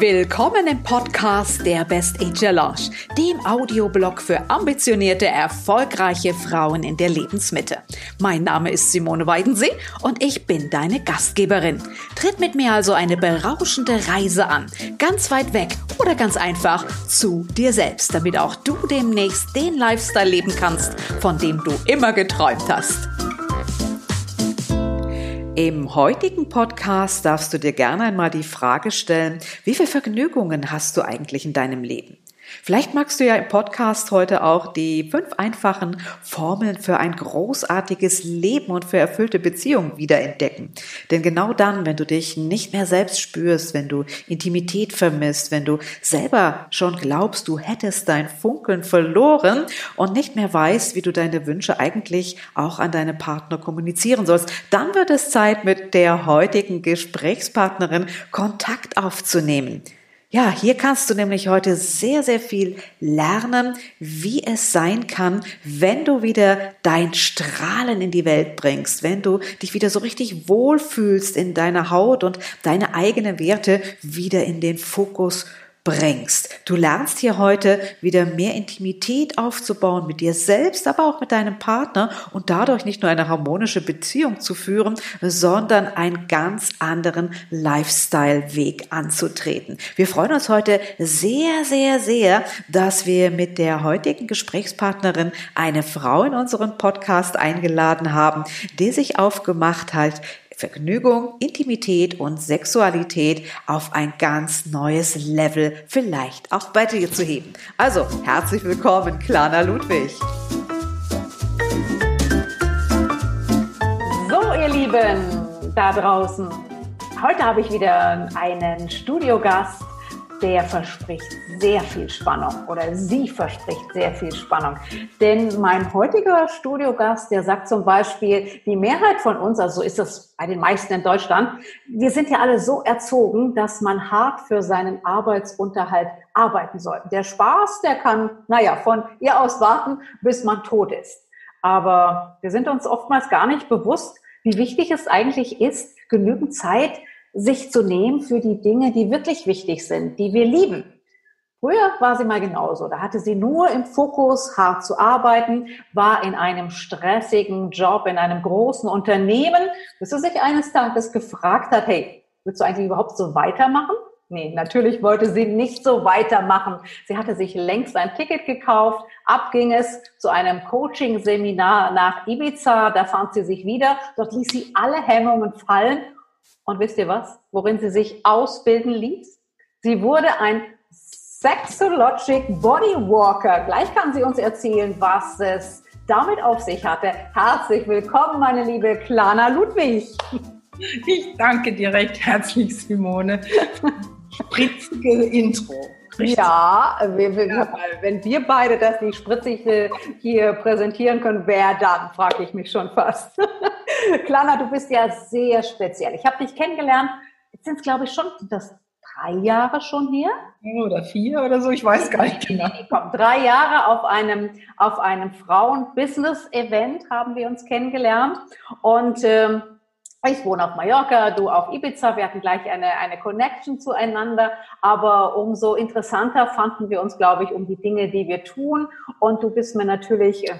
Willkommen im Podcast der Best Age Lounge, dem Audioblog für ambitionierte, erfolgreiche Frauen in der Lebensmitte. Mein Name ist Simone Weidensee und ich bin deine Gastgeberin. Tritt mit mir also eine berauschende Reise an, ganz weit weg oder ganz einfach zu dir selbst, damit auch du demnächst den Lifestyle leben kannst, von dem du immer geträumt hast. Im heutigen Podcast darfst du dir gerne einmal die Frage stellen, wie viele Vergnügungen hast du eigentlich in deinem Leben? Vielleicht magst du ja im Podcast heute auch die fünf einfachen Formeln für ein großartiges Leben und für erfüllte Beziehungen wiederentdecken. Denn genau dann, wenn du dich nicht mehr selbst spürst, wenn du Intimität vermisst, wenn du selber schon glaubst, du hättest dein Funkeln verloren und nicht mehr weißt, wie du deine Wünsche eigentlich auch an deine Partner kommunizieren sollst, dann wird es Zeit, mit der heutigen Gesprächspartnerin Kontakt aufzunehmen. Ja, hier kannst du nämlich heute sehr, sehr viel lernen, wie es sein kann, wenn du wieder dein Strahlen in die Welt bringst, wenn du dich wieder so richtig wohlfühlst in deiner Haut und deine eigenen Werte wieder in den Fokus bringst. Du lernst hier heute wieder mehr Intimität aufzubauen mit dir selbst, aber auch mit deinem Partner und dadurch nicht nur eine harmonische Beziehung zu führen, sondern einen ganz anderen Lifestyle-Weg anzutreten. Wir freuen uns heute sehr, sehr, sehr, dass wir mit der heutigen Gesprächspartnerin eine Frau in unseren Podcast eingeladen haben, die sich aufgemacht hat, Vergnügung, Intimität und Sexualität auf ein ganz neues Level vielleicht auch bei dir zu heben. Also, herzlich willkommen, Klana Ludwig. So, ihr Lieben da draußen. Heute habe ich wieder einen Studiogast der verspricht sehr viel Spannung oder sie verspricht sehr viel Spannung. Denn mein heutiger Studiogast, der sagt zum Beispiel, die Mehrheit von uns, also so ist das bei den meisten in Deutschland, wir sind ja alle so erzogen, dass man hart für seinen Arbeitsunterhalt arbeiten soll. Der Spaß, der kann, naja, von ihr aus warten, bis man tot ist. Aber wir sind uns oftmals gar nicht bewusst, wie wichtig es eigentlich ist, genügend Zeit sich zu nehmen für die Dinge, die wirklich wichtig sind, die wir lieben. Früher war sie mal genauso. Da hatte sie nur im Fokus, hart zu arbeiten, war in einem stressigen Job, in einem großen Unternehmen, bis sie sich eines Tages gefragt hat, hey, willst du eigentlich überhaupt so weitermachen? Nee, natürlich wollte sie nicht so weitermachen. Sie hatte sich längst ein Ticket gekauft, ab ging es zu einem Coaching-Seminar nach Ibiza, da fand sie sich wieder, dort ließ sie alle Hemmungen fallen und wisst ihr was? Worin sie sich ausbilden ließ? Sie wurde ein Sexologic Bodywalker. Gleich kann sie uns erzählen, was es damit auf sich hatte. Herzlich willkommen, meine liebe Klana Ludwig. Ich danke dir recht herzlich, Simone. Spritzige Intro. Richtig. Ja, wir, wir, ja, wenn wir beide das nicht spritzig äh, hier präsentieren können, wer dann, frage ich mich schon fast. Klana, du bist ja sehr speziell. Ich habe dich kennengelernt, jetzt sind es glaube ich schon das drei Jahre schon her. Oder vier oder so, ich weiß gar nicht genau. Komm, drei Jahre auf einem, auf einem Frauen-Business-Event haben wir uns kennengelernt. Und ähm, ich wohne auf Mallorca, du auf Ibiza. Wir hatten gleich eine, eine Connection zueinander. Aber umso interessanter fanden wir uns, glaube ich, um die Dinge, die wir tun. Und du bist mir natürlich, äh,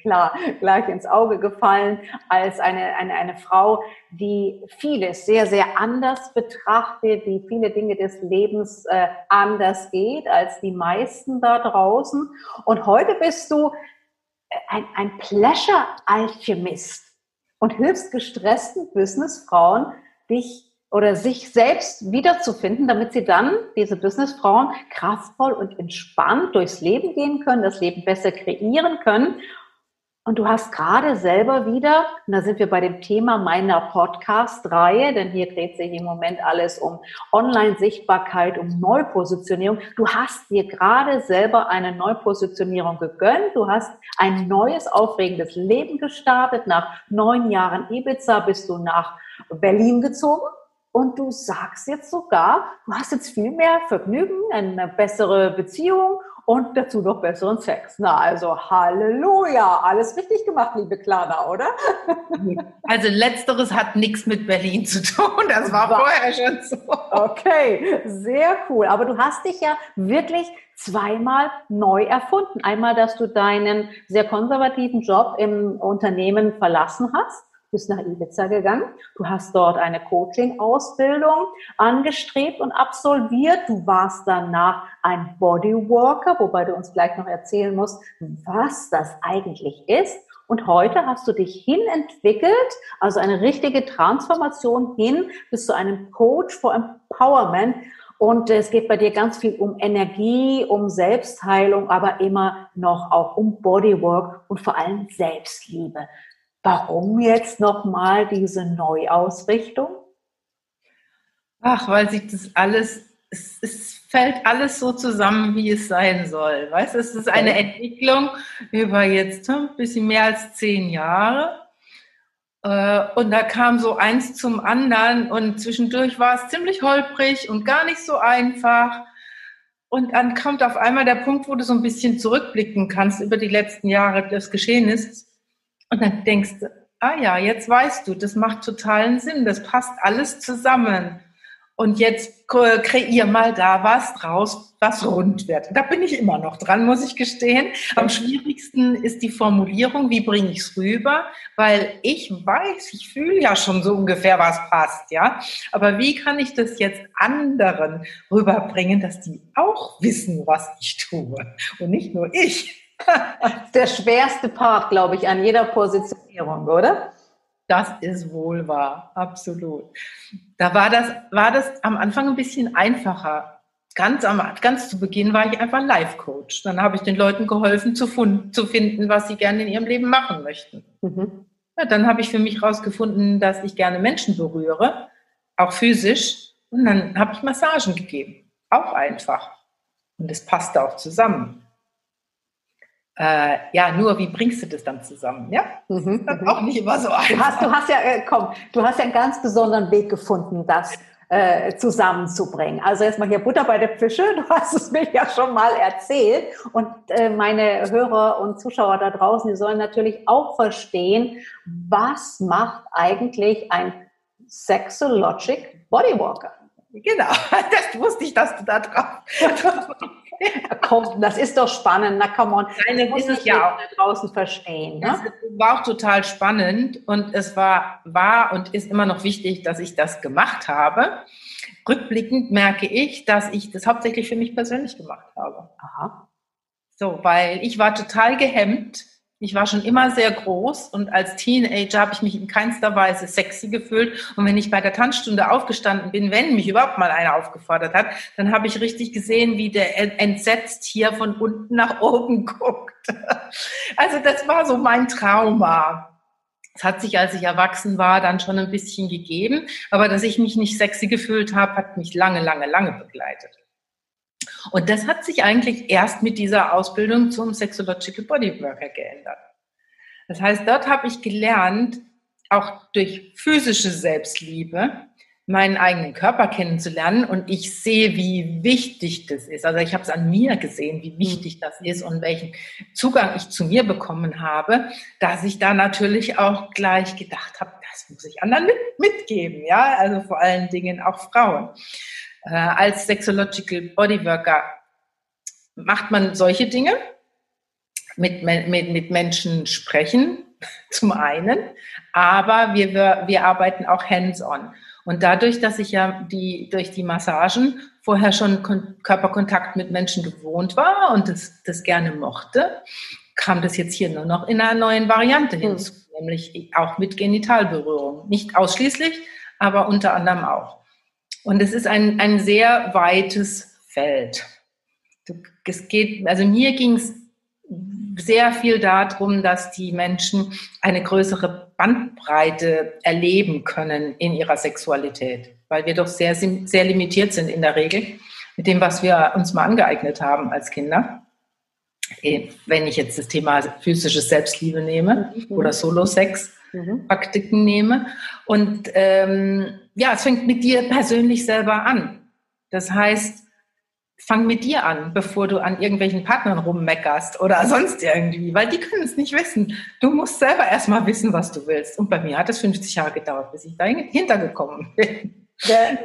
klar, gleich ins Auge gefallen als eine, eine, eine Frau, die vieles sehr, sehr anders betrachtet, die viele Dinge des Lebens äh, anders geht als die meisten da draußen. Und heute bist du ein, ein Pleasure-Alchemist und hilfst gestressten Businessfrauen, dich oder sich selbst wiederzufinden, damit sie dann, diese Businessfrauen, kraftvoll und entspannt durchs Leben gehen können, das Leben besser kreieren können und du hast gerade selber wieder, und da sind wir bei dem Thema meiner Podcast-Reihe, denn hier dreht sich im Moment alles um Online-Sichtbarkeit, um Neupositionierung. Du hast dir gerade selber eine Neupositionierung gegönnt. Du hast ein neues, aufregendes Leben gestartet. Nach neun Jahren Ibiza bist du nach Berlin gezogen. Und du sagst jetzt sogar, du hast jetzt viel mehr Vergnügen, eine bessere Beziehung und dazu noch besseren Sex. Na, also Halleluja, alles richtig gemacht, liebe Klana, oder? Also letzteres hat nichts mit Berlin zu tun, das war vorher schon so. Okay, sehr cool. Aber du hast dich ja wirklich zweimal neu erfunden. Einmal, dass du deinen sehr konservativen Job im Unternehmen verlassen hast bist nach Ibiza gegangen. Du hast dort eine Coaching-Ausbildung angestrebt und absolviert. Du warst danach ein Bodywalker, wobei du uns gleich noch erzählen musst, was das eigentlich ist. Und heute hast du dich hinentwickelt, also eine richtige Transformation hin bis zu einem Coach for Empowerment. Und es geht bei dir ganz viel um Energie, um Selbstheilung, aber immer noch auch um Bodywork und vor allem Selbstliebe. Warum jetzt nochmal diese Neuausrichtung? Ach, weil sich das alles, es, es, fällt alles so zusammen, wie es sein soll. Weißt es ist eine Entwicklung über jetzt ein bisschen mehr als zehn Jahre. Äh, und da kam so eins zum anderen und zwischendurch war es ziemlich holprig und gar nicht so einfach. Und dann kommt auf einmal der Punkt, wo du so ein bisschen zurückblicken kannst über die letzten Jahre, das geschehen ist. Und dann denkst du, ah ja, jetzt weißt du, das macht totalen Sinn, das passt alles zusammen. Und jetzt kreier mal da was draus, was rund wird. Da bin ich immer noch dran, muss ich gestehen. Am schwierigsten ist die Formulierung, wie bringe ich es rüber? Weil ich weiß, ich fühle ja schon so ungefähr, was passt, ja. Aber wie kann ich das jetzt anderen rüberbringen, dass die auch wissen, was ich tue? Und nicht nur ich. Der schwerste Part, glaube ich, an jeder Positionierung, oder? Das ist wohl wahr, absolut. Da war das, war das am Anfang ein bisschen einfacher. Ganz, am, ganz zu Beginn war ich einfach Life-Coach. Dann habe ich den Leuten geholfen, zu, zu, finden, was sie gerne in ihrem Leben machen möchten. Mhm. Ja, dann habe ich für mich herausgefunden, dass ich gerne Menschen berühre, auch physisch. Und dann habe ich Massagen gegeben. Auch einfach. Und es passte auch zusammen. Äh, ja, nur wie bringst du das dann zusammen? Ja, mhm, das ist auch nicht immer so einfach. Du hast, du hast ja, äh, komm, du hast ja einen ganz besonderen Weg gefunden, das äh, zusammenzubringen. Also erstmal hier Butter bei der Fische, du hast es mir ja schon mal erzählt. Und äh, meine Hörer und Zuschauer da draußen, die sollen natürlich auch verstehen, was macht eigentlich ein Sexologic Bodywalker? Genau, das wusste ich, dass du da drauf Komm, das ist doch spannend. Na, come on. Nein, das ist es ja auch. Draußen verstehen. Ne? Es war auch total spannend und es war, war und ist immer noch wichtig, dass ich das gemacht habe. Rückblickend merke ich, dass ich das hauptsächlich für mich persönlich gemacht habe. Aha. So, weil ich war total gehemmt ich war schon immer sehr groß und als Teenager habe ich mich in keinster Weise sexy gefühlt. Und wenn ich bei der Tanzstunde aufgestanden bin, wenn mich überhaupt mal einer aufgefordert hat, dann habe ich richtig gesehen, wie der entsetzt hier von unten nach oben guckt. Also das war so mein Trauma. Es hat sich, als ich erwachsen war, dann schon ein bisschen gegeben. Aber dass ich mich nicht sexy gefühlt habe, hat mich lange, lange, lange begleitet. Und das hat sich eigentlich erst mit dieser Ausbildung zum Sexological Bodyworker geändert. Das heißt, dort habe ich gelernt, auch durch physische Selbstliebe, meinen eigenen Körper kennenzulernen und ich sehe, wie wichtig das ist. Also ich habe es an mir gesehen, wie wichtig das ist und welchen Zugang ich zu mir bekommen habe, dass ich da natürlich auch gleich gedacht habe, das muss ich anderen mitgeben, ja, also vor allen Dingen auch Frauen. Äh, als Sexological Bodyworker macht man solche Dinge, mit, mit, mit Menschen sprechen, zum einen, aber wir, wir arbeiten auch hands-on. Und dadurch, dass ich ja die, durch die Massagen vorher schon Kon Körperkontakt mit Menschen gewohnt war und das, das gerne mochte, kam das jetzt hier nur noch in einer neuen Variante hm. hinzu, mhm. nämlich auch mit Genitalberührung. Nicht ausschließlich, aber unter anderem auch. Und es ist ein, ein sehr weites Feld. Es geht, also mir ging es sehr viel darum, dass die Menschen eine größere Bandbreite erleben können in ihrer Sexualität, weil wir doch sehr, sehr limitiert sind in der Regel mit dem, was wir uns mal angeeignet haben als Kinder. Eh, wenn ich jetzt das Thema physische Selbstliebe nehme mhm. oder Solo-Sex, mhm. Nehme. Und ähm, ja, es fängt mit dir persönlich selber an. Das heißt, fang mit dir an, bevor du an irgendwelchen Partnern rummeckerst oder sonst irgendwie, weil die können es nicht wissen. Du musst selber erstmal wissen, was du willst. Und bei mir hat es 50 Jahre gedauert, bis ich da hintergekommen bin. Der,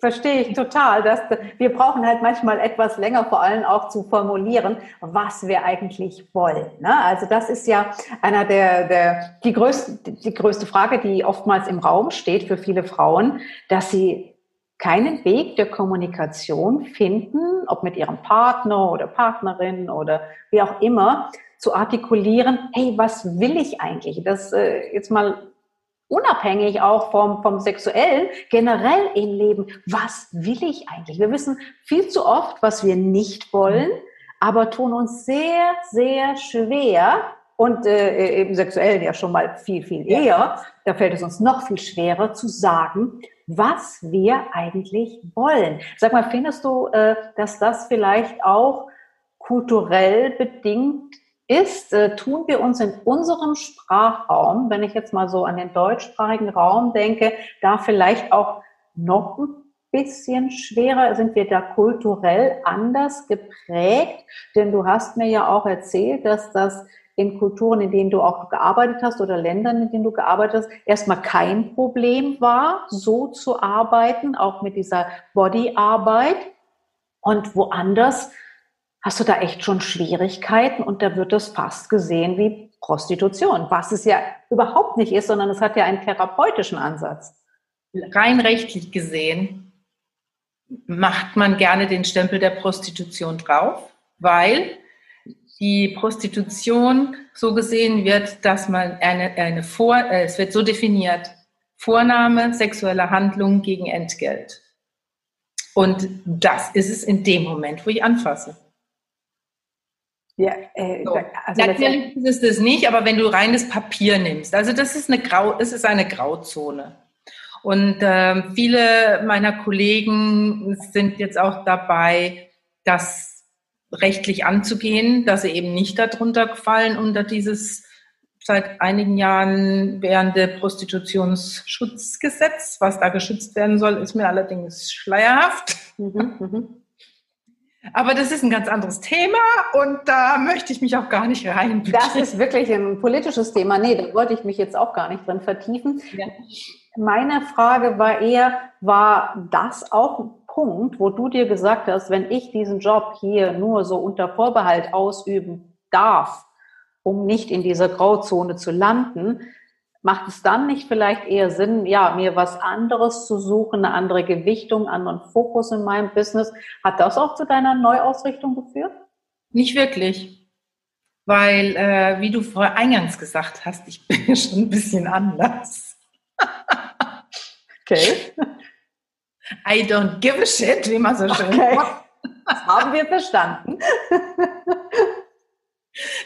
verstehe ich total. Dass, wir brauchen halt manchmal etwas länger, vor allem auch zu formulieren, was wir eigentlich wollen. Ne? Also das ist ja einer der, der die, größte, die größte Frage, die oftmals im Raum steht für viele Frauen, dass sie keinen Weg der Kommunikation finden, ob mit ihrem Partner oder Partnerin oder wie auch immer, zu artikulieren, hey, was will ich eigentlich? Das äh, jetzt mal unabhängig auch vom, vom Sexuellen, generell im Leben, was will ich eigentlich? Wir wissen viel zu oft, was wir nicht wollen, aber tun uns sehr, sehr schwer, und äh, im Sexuellen ja schon mal viel, viel eher, da fällt es uns noch viel schwerer zu sagen, was wir eigentlich wollen. Sag mal, findest du, äh, dass das vielleicht auch kulturell bedingt ist? Äh, tun wir uns in unserem Sprachraum, wenn ich jetzt mal so an den deutschsprachigen Raum denke, da vielleicht auch noch ein bisschen schwerer? Sind wir da kulturell anders geprägt? Denn du hast mir ja auch erzählt, dass das in Kulturen, in denen du auch gearbeitet hast oder Ländern, in denen du gearbeitet hast, erstmal kein Problem war, so zu arbeiten, auch mit dieser Bodyarbeit. Und woanders hast du da echt schon Schwierigkeiten und da wird es fast gesehen wie Prostitution, was es ja überhaupt nicht ist, sondern es hat ja einen therapeutischen Ansatz. Rein rechtlich gesehen macht man gerne den Stempel der Prostitution drauf, weil die Prostitution so gesehen wird, dass man eine, eine Vor, äh, es wird so definiert, Vorname sexueller Handlung gegen Entgelt. Und das ist es in dem Moment, wo ich anfasse. Ja, äh, so. also Natürlich ist es das nicht, aber wenn du reines Papier nimmst, also das ist eine Grau, es ist eine Grauzone. Und äh, viele meiner Kollegen sind jetzt auch dabei, das rechtlich anzugehen, dass sie eben nicht darunter fallen unter dieses seit einigen Jahren währende Prostitutionsschutzgesetz. Was da geschützt werden soll, ist mir allerdings schleierhaft. Mhm, mhm. Aber das ist ein ganz anderes Thema und da möchte ich mich auch gar nicht rein. Das ist wirklich ein politisches Thema. Nee, da wollte ich mich jetzt auch gar nicht drin vertiefen. Ja. Meine Frage war eher, war das auch Punkt, wo du dir gesagt hast, wenn ich diesen Job hier nur so unter Vorbehalt ausüben darf, um nicht in dieser Grauzone zu landen, macht es dann nicht vielleicht eher Sinn, ja, mir was anderes zu suchen, eine andere Gewichtung, einen anderen Fokus in meinem Business? Hat das auch zu deiner Neuausrichtung geführt? Nicht wirklich. Weil, äh, wie du vorher eingangs gesagt hast, ich bin schon ein bisschen anders. okay. I don't give a shit, wie man so schön okay. sagt. Das haben wir verstanden.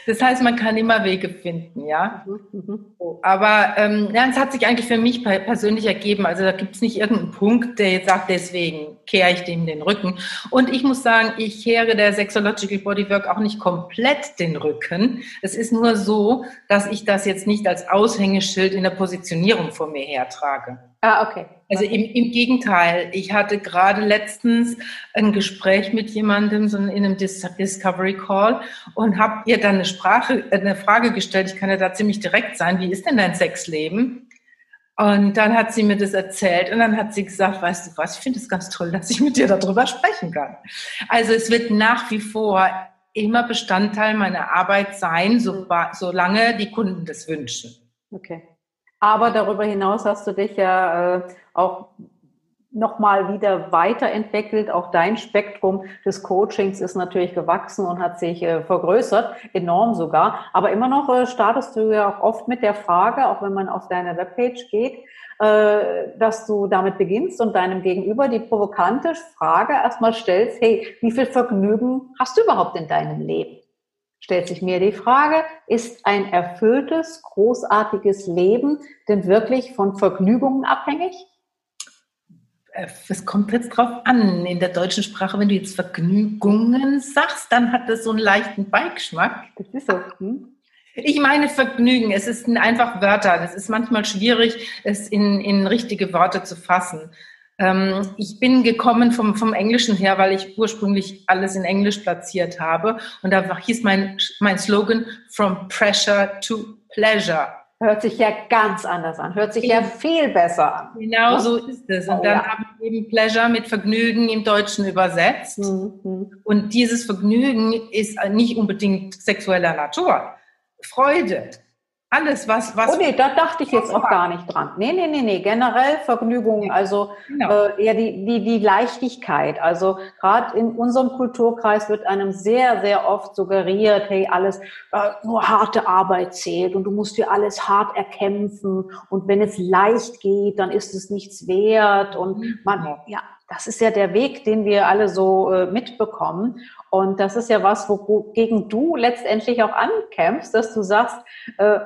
Das heißt, man kann immer Wege finden, ja. Mhm, mhm. Aber ähm, ja, es hat sich eigentlich für mich persönlich ergeben. Also da gibt es nicht irgendeinen Punkt, der jetzt sagt, deswegen kehre ich dem den Rücken. Und ich muss sagen, ich kehre der Sexological Bodywork auch nicht komplett den Rücken. Es ist nur so, dass ich das jetzt nicht als Aushängeschild in der Positionierung vor mir hertrage. Ah, okay. Also im, im Gegenteil, ich hatte gerade letztens ein Gespräch mit jemandem so in einem Discovery Call und habe ihr dann eine Sprache, eine Frage gestellt. Ich kann ja da ziemlich direkt sein. Wie ist denn dein Sexleben? Und dann hat sie mir das erzählt und dann hat sie gesagt, weißt du was, ich finde es ganz toll, dass ich mit dir darüber sprechen kann. Also es wird nach wie vor immer Bestandteil meiner Arbeit sein, so, solange die Kunden das wünschen. Okay. Aber darüber hinaus hast du dich ja äh, auch nochmal wieder weiterentwickelt. Auch dein Spektrum des Coachings ist natürlich gewachsen und hat sich äh, vergrößert, enorm sogar. Aber immer noch äh, startest du ja auch oft mit der Frage, auch wenn man auf deine Webpage geht, äh, dass du damit beginnst und deinem Gegenüber die provokante Frage erstmal stellst, hey, wie viel Vergnügen hast du überhaupt in deinem Leben? Stellt sich mir die Frage, ist ein erfülltes, großartiges Leben denn wirklich von Vergnügungen abhängig? Äh, es kommt jetzt drauf an. In der deutschen Sprache, wenn du jetzt Vergnügungen sagst, dann hat das so einen leichten Beigeschmack. Das ist so. Hm? Ich meine Vergnügen. Es ist einfach Wörter. Es ist manchmal schwierig, es in, in richtige Worte zu fassen. Ähm, ich bin gekommen vom, vom Englischen her, weil ich ursprünglich alles in Englisch platziert habe. Und da hieß mein, mein Slogan From Pressure to Pleasure. Hört sich ja ganz anders an, hört sich ja viel besser an. Genau so ist es. Und oh, dann ja. habe ich eben Pleasure mit Vergnügen im Deutschen übersetzt. Mhm. Und dieses Vergnügen ist nicht unbedingt sexueller Natur. Freude, alles, was, was. Oh nee, da dachte ich jetzt auch gar nicht dran. Nee, nee, nee, nee. Generell Vergnügung, also genau. äh, eher die, die, die Leichtigkeit. Also gerade in unserem Kulturkreis wird einem sehr, sehr oft suggeriert, hey, alles, äh, nur harte Arbeit zählt und du musst dir alles hart erkämpfen. Und wenn es leicht geht, dann ist es nichts wert. Und mhm. man, ja, das ist ja der Weg, den wir alle so äh, mitbekommen. Und das ist ja was, wogegen du letztendlich auch ankämpfst, dass du sagst, äh,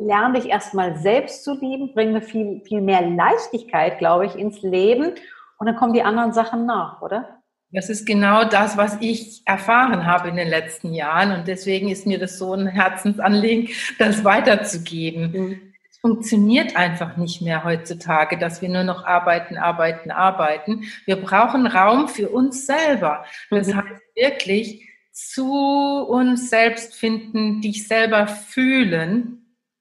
lerne dich erstmal selbst zu lieben, bringe viel, viel mehr Leichtigkeit, glaube ich, ins Leben und dann kommen die anderen Sachen nach, oder? Das ist genau das, was ich erfahren habe in den letzten Jahren und deswegen ist mir das so ein Herzensanliegen, das weiterzugeben. Mhm. Es funktioniert einfach nicht mehr heutzutage, dass wir nur noch arbeiten, arbeiten, arbeiten. Wir brauchen Raum für uns selber. Das mhm. heißt wirklich zu uns selbst finden, dich selber fühlen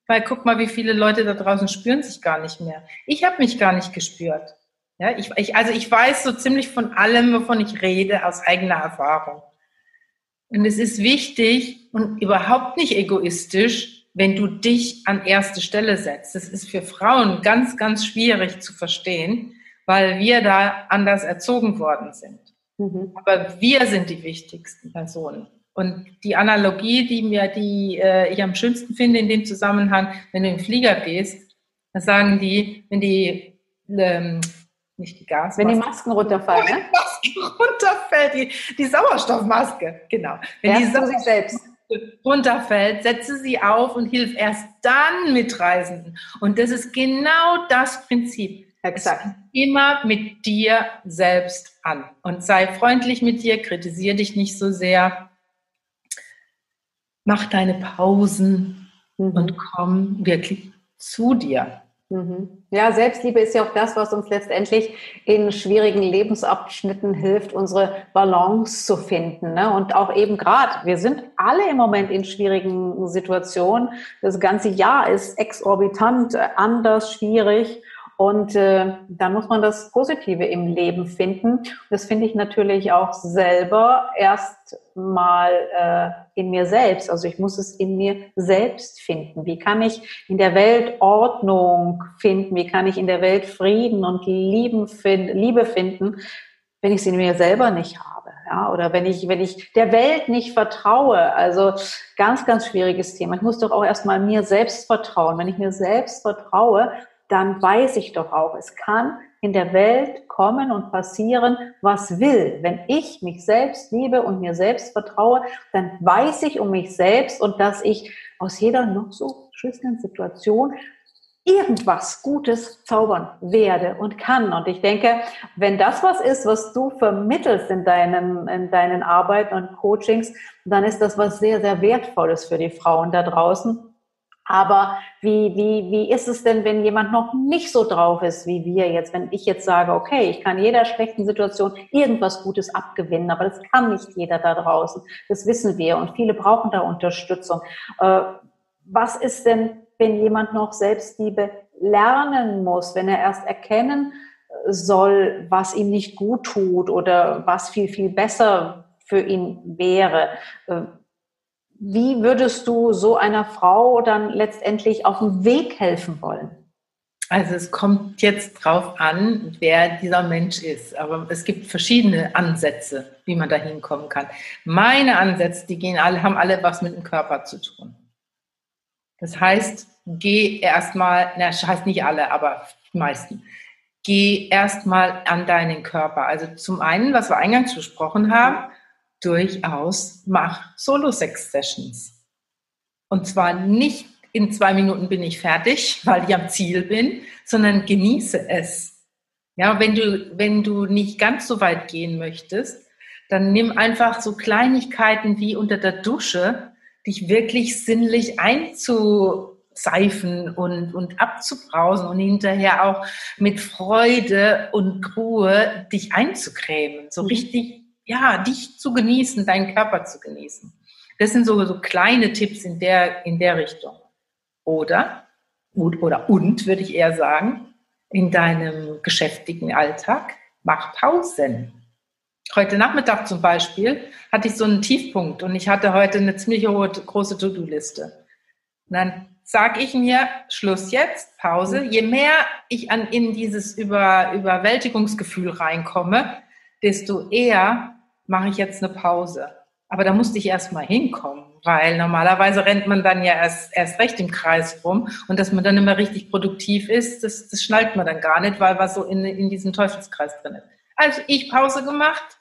weil guck mal, wie viele Leute da draußen spüren sich gar nicht mehr. Ich habe mich gar nicht gespürt. Ja, ich, ich, also ich weiß so ziemlich von allem, wovon ich rede, aus eigener Erfahrung. Und es ist wichtig und überhaupt nicht egoistisch, wenn du dich an erste Stelle setzt. Das ist für Frauen ganz, ganz schwierig zu verstehen, weil wir da anders erzogen worden sind. Mhm. Aber wir sind die wichtigsten Personen. Und die Analogie, die mir, die äh, ich am schönsten finde in dem Zusammenhang, wenn du in den Flieger gehst, dann sagen die, wenn die ähm, nicht die Gas, wenn die Masken runterfallen, ne? Die Maske runterfällt, die, die Sauerstoffmaske, genau. Wenn erst die Sauerstoff selbst runterfällt, setze sie auf und hilf erst dann Mitreisenden. Und das ist genau das Prinzip. Exakt. Immer mit dir selbst an und sei freundlich mit dir, kritisiere dich nicht so sehr mach deine Pausen mhm. und komm wirklich zu dir. Mhm. Ja, Selbstliebe ist ja auch das, was uns letztendlich in schwierigen Lebensabschnitten hilft, unsere Balance zu finden. Ne? Und auch eben gerade, wir sind alle im Moment in schwierigen Situationen. Das ganze Jahr ist exorbitant anders schwierig. Und äh, da muss man das Positive im Leben finden. Das finde ich natürlich auch selber erst mal äh, in mir selbst. Also ich muss es in mir selbst finden. Wie kann ich in der Welt Ordnung finden? Wie kann ich in der Welt Frieden und Liebe finden, wenn ich sie in mir selber nicht habe? Ja, oder wenn ich, wenn ich der Welt nicht vertraue. Also ganz, ganz schwieriges Thema. Ich muss doch auch erstmal mir selbst vertrauen. Wenn ich mir selbst vertraue, dann weiß ich doch auch, es kann in der Welt kommen und passieren, was will. Wenn ich mich selbst liebe und mir selbst vertraue, dann weiß ich um mich selbst und dass ich aus jeder noch so schwierigen Situation irgendwas Gutes zaubern werde und kann. Und ich denke, wenn das was ist, was du vermittelst in deinen, in deinen Arbeiten und Coachings, dann ist das was sehr, sehr Wertvolles für die Frauen da draußen aber wie, wie, wie ist es denn, wenn jemand noch nicht so drauf ist wie wir jetzt? Wenn ich jetzt sage, okay, ich kann jeder schlechten Situation irgendwas Gutes abgewinnen, aber das kann nicht jeder da draußen. Das wissen wir und viele brauchen da Unterstützung. Äh, was ist denn, wenn jemand noch Selbstliebe lernen muss, wenn er erst erkennen soll, was ihm nicht gut tut oder was viel, viel besser für ihn wäre? Wie würdest du so einer Frau dann letztendlich auf dem Weg helfen wollen? Also es kommt jetzt drauf an, wer dieser Mensch ist. Aber es gibt verschiedene Ansätze, wie man da hinkommen kann. Meine Ansätze, die gehen alle, haben alle was mit dem Körper zu tun. Das heißt, geh erstmal, na, das heißt nicht alle, aber die meisten. Geh erstmal an deinen Körper. Also zum einen, was wir eingangs besprochen haben, durchaus mach Solo-Sex-Sessions. Und zwar nicht in zwei Minuten bin ich fertig, weil ich am Ziel bin, sondern genieße es. Ja, wenn du, wenn du nicht ganz so weit gehen möchtest, dann nimm einfach so Kleinigkeiten wie unter der Dusche, dich wirklich sinnlich einzu, abzuzeifen und, und abzubrausen und hinterher auch mit Freude und Ruhe dich einzucremen. So mhm. richtig, ja, dich zu genießen, deinen Körper zu genießen. Das sind so, so kleine Tipps in der, in der Richtung. Oder, oder und, würde ich eher sagen, in deinem geschäftigen Alltag, mach Pausen. Heute Nachmittag zum Beispiel hatte ich so einen Tiefpunkt und ich hatte heute eine ziemlich hohe, große To-Do-Liste. Und dann sage ich mir, Schluss jetzt, Pause. Je mehr ich an, in dieses Über, Überwältigungsgefühl reinkomme, desto eher mache ich jetzt eine Pause. Aber da musste ich erst mal hinkommen, weil normalerweise rennt man dann ja erst, erst recht im Kreis rum und dass man dann immer richtig produktiv ist, das, das schnallt man dann gar nicht, weil was so in, in diesem Teufelskreis drin ist. Also ich Pause gemacht,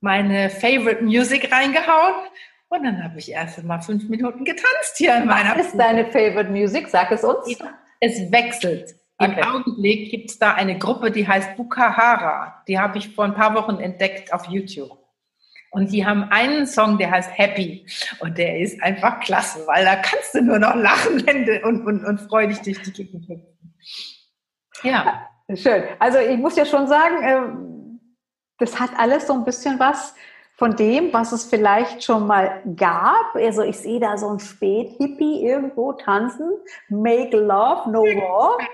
meine Favorite Music reingehauen und dann habe ich erst mal fünf Minuten getanzt hier in meiner. Was ist deine Favorite Music? Sag es uns. Es wechselt. Okay. Im Augenblick gibt es da eine Gruppe, die heißt Bukahara. Die habe ich vor ein paar Wochen entdeckt auf YouTube. Und die haben einen Song, der heißt Happy. Und der ist einfach klasse, weil da kannst du nur noch lachen und, und, und freudig durch die Gegend hüpfen. Ja. Schön. Also ich muss ja schon sagen, ähm, das hat alles so ein bisschen was von dem, was es vielleicht schon mal gab. Also ich sehe da so ein Spät-Hippie irgendwo tanzen. Make love, no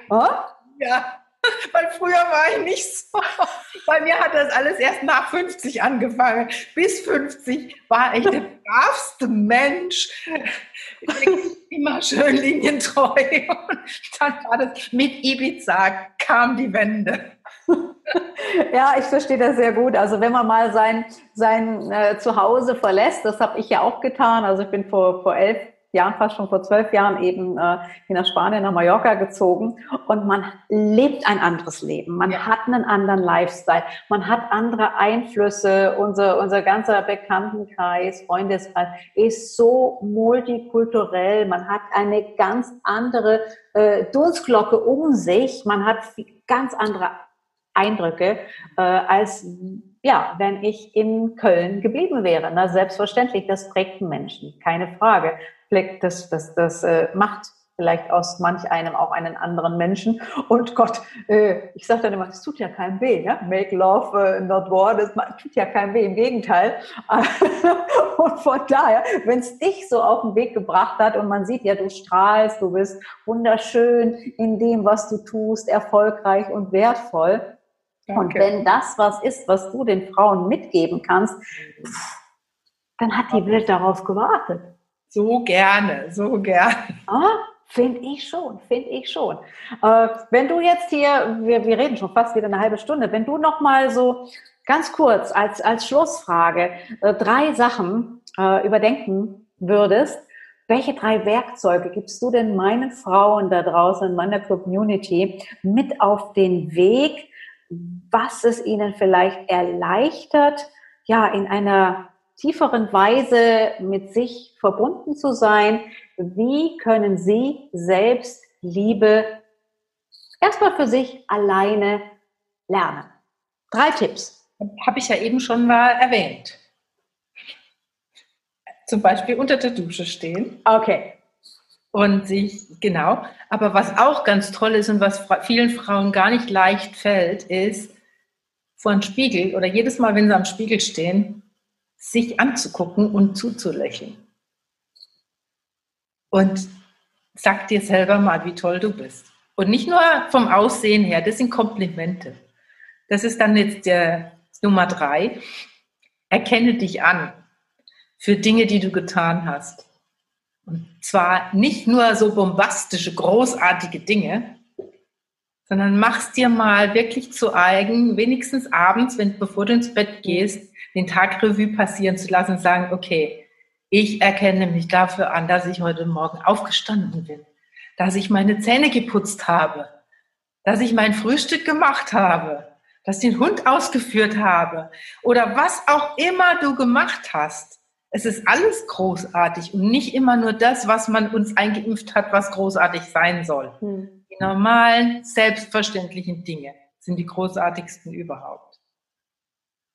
war. Ja. Weil früher war ich nicht so. Bei mir hat das alles erst nach 50 angefangen. Bis 50 war ich der bravste Mensch. Immer schön linientreu. Und dann war das mit Ibiza kam die Wende. Ja, ich verstehe das sehr gut. Also wenn man mal sein, sein äh, Zuhause verlässt, das habe ich ja auch getan. Also ich bin vor, vor elf Jahren, fast schon vor zwölf Jahren eben äh, nach Spanien, nach Mallorca gezogen und man lebt ein anderes Leben. Man ja. hat einen anderen Lifestyle. Man hat andere Einflüsse. Unser, unser ganzer Bekanntenkreis, Freundeskreis ist so multikulturell. Man hat eine ganz andere äh, Dunstglocke um sich. Man hat ganz andere Eindrücke, äh, als ja, wenn ich in Köln geblieben wäre. Na, selbstverständlich, das prägt einen Menschen, keine Frage das, das, das äh, macht vielleicht aus manch einem auch einen anderen Menschen. Und Gott, äh, ich sage dann immer, das tut ja keinem weh, ja? Make love, äh, not war, das tut ja keinem weh, im Gegenteil. und von daher, wenn es dich so auf den Weg gebracht hat und man sieht ja, du strahlst, du bist wunderschön in dem, was du tust, erfolgreich und wertvoll. Danke. Und wenn das was ist, was du den Frauen mitgeben kannst, dann hat die Welt darauf gewartet. So gerne, so gerne. Ah, finde ich schon, finde ich schon. Äh, wenn du jetzt hier, wir, wir reden schon fast wieder eine halbe Stunde, wenn du noch mal so ganz kurz als, als Schlussfrage äh, drei Sachen äh, überdenken würdest, welche drei Werkzeuge gibst du denn meinen Frauen da draußen in meiner Community mit auf den Weg, was es ihnen vielleicht erleichtert, ja, in einer tieferen Weise mit sich verbunden zu sein. Wie können Sie selbst Liebe erstmal für sich alleine lernen? Drei Tipps. Habe ich ja eben schon mal erwähnt. Zum Beispiel unter der Dusche stehen. Okay. Und sich, genau. Aber was auch ganz toll ist und was vielen Frauen gar nicht leicht fällt, ist, vor einem Spiegel oder jedes Mal, wenn sie am Spiegel stehen, sich anzugucken und zuzulächeln. Und sag dir selber mal, wie toll du bist. Und nicht nur vom Aussehen her, das sind Komplimente. Das ist dann jetzt der Nummer drei. Erkenne dich an für Dinge, die du getan hast. Und zwar nicht nur so bombastische, großartige Dinge, sondern mach's dir mal wirklich zu eigen, wenigstens abends, wenn, bevor du ins Bett gehst, den Tag Revue passieren zu lassen und sagen, okay, ich erkenne mich dafür an, dass ich heute Morgen aufgestanden bin, dass ich meine Zähne geputzt habe, dass ich mein Frühstück gemacht habe, dass ich den Hund ausgeführt habe oder was auch immer du gemacht hast. Es ist alles großartig und nicht immer nur das, was man uns eingeimpft hat, was großartig sein soll. Hm. Die normalen, selbstverständlichen Dinge sind die großartigsten überhaupt.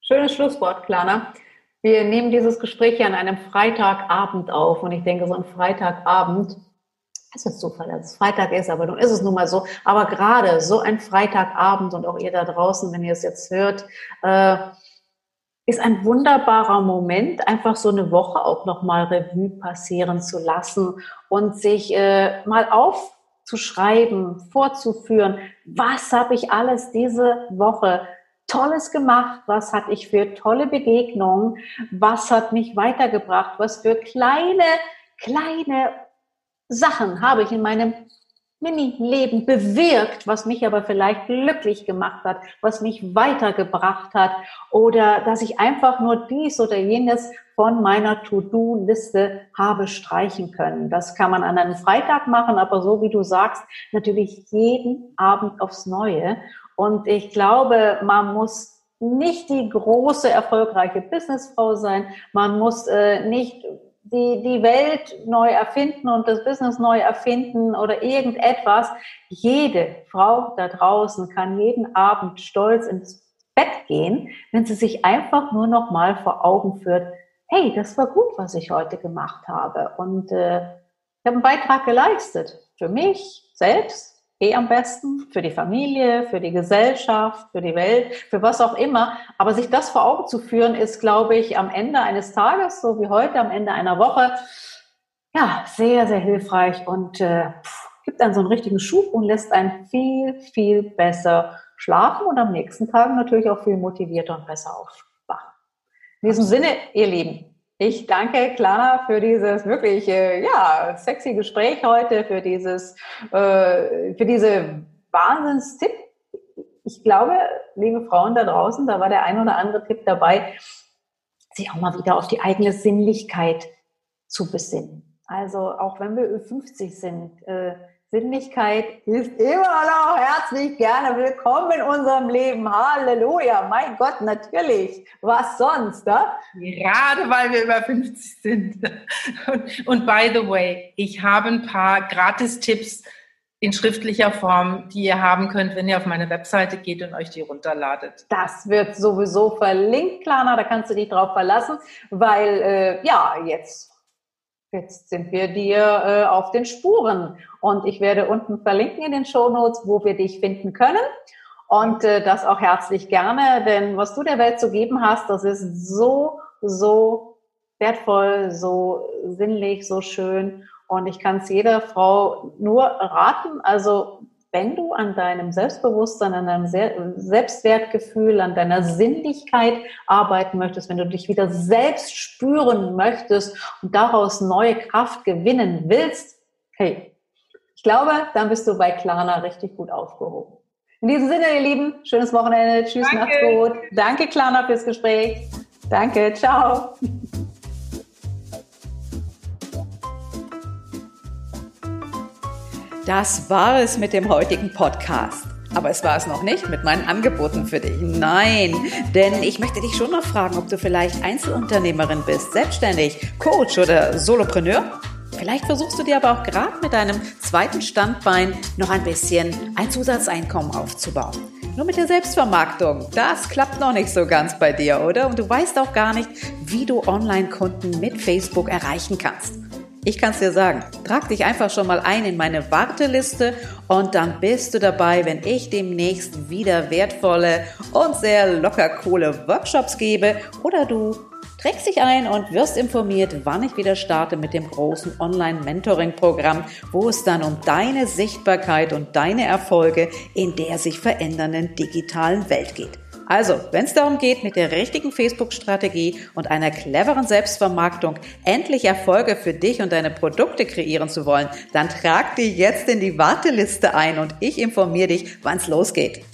Schönes Schlusswort, Klana. Wir nehmen dieses Gespräch an einem Freitagabend auf und ich denke, so ein Freitagabend es ist Zufall, dass es Freitag ist, aber nun ist es nun mal so. Aber gerade so ein Freitagabend und auch ihr da draußen, wenn ihr es jetzt hört, äh, ist ein wunderbarer Moment, einfach so eine Woche auch nochmal Revue passieren zu lassen und sich äh, mal aufzuschreiben, vorzuführen, was habe ich alles diese Woche Tolles gemacht, was hatte ich für tolle Begegnungen, was hat mich weitergebracht, was für kleine, kleine Sachen habe ich in meinem Mini-Leben bewirkt, was mich aber vielleicht glücklich gemacht hat, was mich weitergebracht hat oder dass ich einfach nur dies oder jenes von meiner To-Do-Liste habe streichen können. Das kann man an einem Freitag machen, aber so wie du sagst, natürlich jeden Abend aufs Neue. Und ich glaube, man muss nicht die große, erfolgreiche Businessfrau sein. Man muss äh, nicht die, die Welt neu erfinden und das Business neu erfinden oder irgendetwas. Jede Frau da draußen kann jeden Abend stolz ins Bett gehen, wenn sie sich einfach nur noch mal vor Augen führt, hey, das war gut, was ich heute gemacht habe. Und äh, ich habe einen Beitrag geleistet. Für mich selbst, eh am besten, für die Familie, für die Gesellschaft, für die Welt, für was auch immer. Aber sich das vor Augen zu führen, ist, glaube ich, am Ende eines Tages, so wie heute, am Ende einer Woche, ja, sehr, sehr hilfreich und äh, gibt dann so einen richtigen Schub und lässt einen viel, viel besser schlafen und am nächsten Tag natürlich auch viel motivierter und besser aufwachen. In diesem Sinne, ihr Lieben, ich danke Clara für dieses wirklich äh, ja sexy Gespräch heute, für dieses äh, für diese Wahnsinnstipp. Ich glaube, liebe Frauen da draußen, da war der ein oder andere Tipp dabei, sich auch mal wieder auf die eigene Sinnlichkeit zu besinnen. Also auch wenn wir 50 sind, äh, Sinnlichkeit ist immer noch herzlich gerne willkommen in unserem Leben. Halleluja, mein Gott, natürlich. Was sonst, ne? Gerade weil wir über 50 sind. Und, und by the way, ich habe ein paar Gratis-Tipps in schriftlicher Form, die ihr haben könnt, wenn ihr auf meine Webseite geht und euch die runterladet. Das wird sowieso verlinkt, Klana, da kannst du dich drauf verlassen, weil äh, ja, jetzt Jetzt sind wir dir äh, auf den Spuren. Und ich werde unten verlinken in den Show Notes, wo wir dich finden können. Und äh, das auch herzlich gerne, denn was du der Welt zu geben hast, das ist so, so wertvoll, so sinnlich, so schön. Und ich kann es jeder Frau nur raten, also wenn du an deinem Selbstbewusstsein, an deinem Selbstwertgefühl, an deiner Sinnlichkeit arbeiten möchtest, wenn du dich wieder selbst spüren möchtest und daraus neue Kraft gewinnen willst, hey, ich glaube, dann bist du bei Klarna richtig gut aufgehoben. In diesem Sinne, ihr Lieben, schönes Wochenende. Tschüss, Danke. macht's gut. Danke, Klarna, fürs Gespräch. Danke, ciao. Das war es mit dem heutigen Podcast. Aber es war es noch nicht mit meinen Angeboten für dich. Nein, denn ich möchte dich schon noch fragen, ob du vielleicht Einzelunternehmerin bist, selbstständig, Coach oder Solopreneur. Vielleicht versuchst du dir aber auch gerade mit deinem zweiten Standbein noch ein bisschen ein Zusatzeinkommen aufzubauen. Nur mit der Selbstvermarktung, das klappt noch nicht so ganz bei dir, oder? Und du weißt auch gar nicht, wie du Online-Kunden mit Facebook erreichen kannst. Ich kann es dir sagen, trag dich einfach schon mal ein in meine Warteliste und dann bist du dabei, wenn ich demnächst wieder wertvolle und sehr locker coole Workshops gebe oder du trägst dich ein und wirst informiert, wann ich wieder starte mit dem großen Online-Mentoring-Programm, wo es dann um deine Sichtbarkeit und deine Erfolge in der sich verändernden digitalen Welt geht. Also, wenn es darum geht, mit der richtigen Facebook-Strategie und einer cleveren Selbstvermarktung endlich Erfolge für dich und deine Produkte kreieren zu wollen, dann trag dich jetzt in die Warteliste ein und ich informiere dich, wann es losgeht.